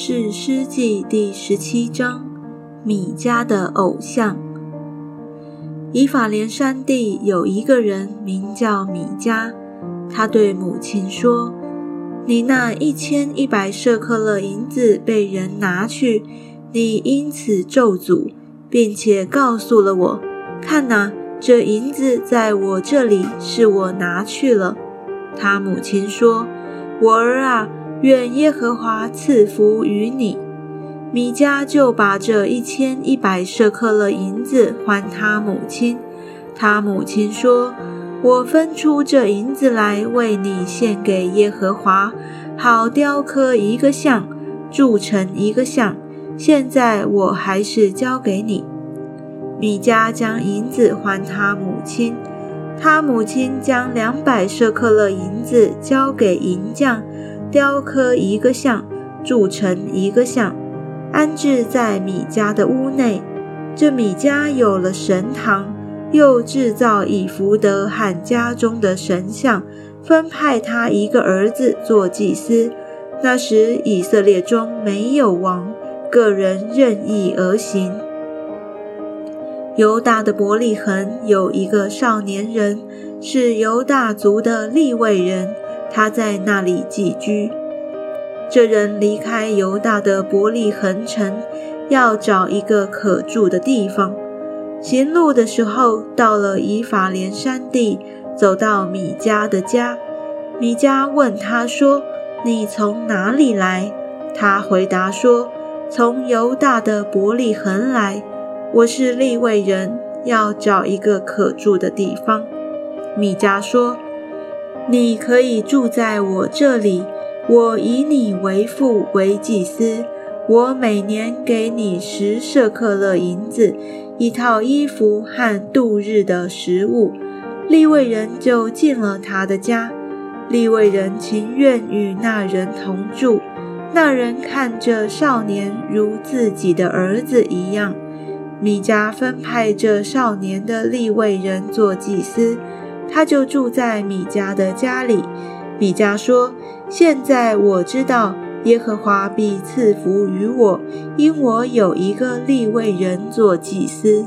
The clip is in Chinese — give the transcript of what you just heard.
是诗记第十七章，米迦的偶像。以法莲山地有一个人名叫米迦，他对母亲说：“你那一千一百舍克勒银子被人拿去，你因此咒诅，并且告诉了我，看哪，这银子在我这里，是我拿去了。”他母亲说：“我儿啊。”愿耶和华赐福于你。米迦就把这一千一百舍克勒银子还他母亲。他母亲说：“我分出这银子来为你献给耶和华，好雕刻一个像，铸成一个像。现在我还是交给你。”米迦将银子还他母亲。他母亲将两百舍克勒银子交给银匠。雕刻一个像，铸成一个像，安置在米迦的屋内。这米迦有了神堂，又制造以福德汉家中的神像，分派他一个儿子做祭司。那时以色列中没有王，个人任意而行。犹大的伯利恒有一个少年人，是犹大族的利未人。他在那里寄居。这人离开犹大的伯利恒城，要找一个可住的地方。行路的时候，到了以法莲山地，走到米迦的家。米迦问他说：“你从哪里来？”他回答说：“从犹大的伯利恒来。我是利未人，要找一个可住的地方。”米迦说。你可以住在我这里，我以你为父为祭司，我每年给你十舍克勒银子，一套衣服和度日的食物。利未人就进了他的家，利未人情愿与那人同住。那人看这少年如自己的儿子一样。米迦分派这少年的利未人做祭司。他就住在米迦的家里。米迦说：“现在我知道耶和华必赐福于我，因我有一个立位人做祭司。”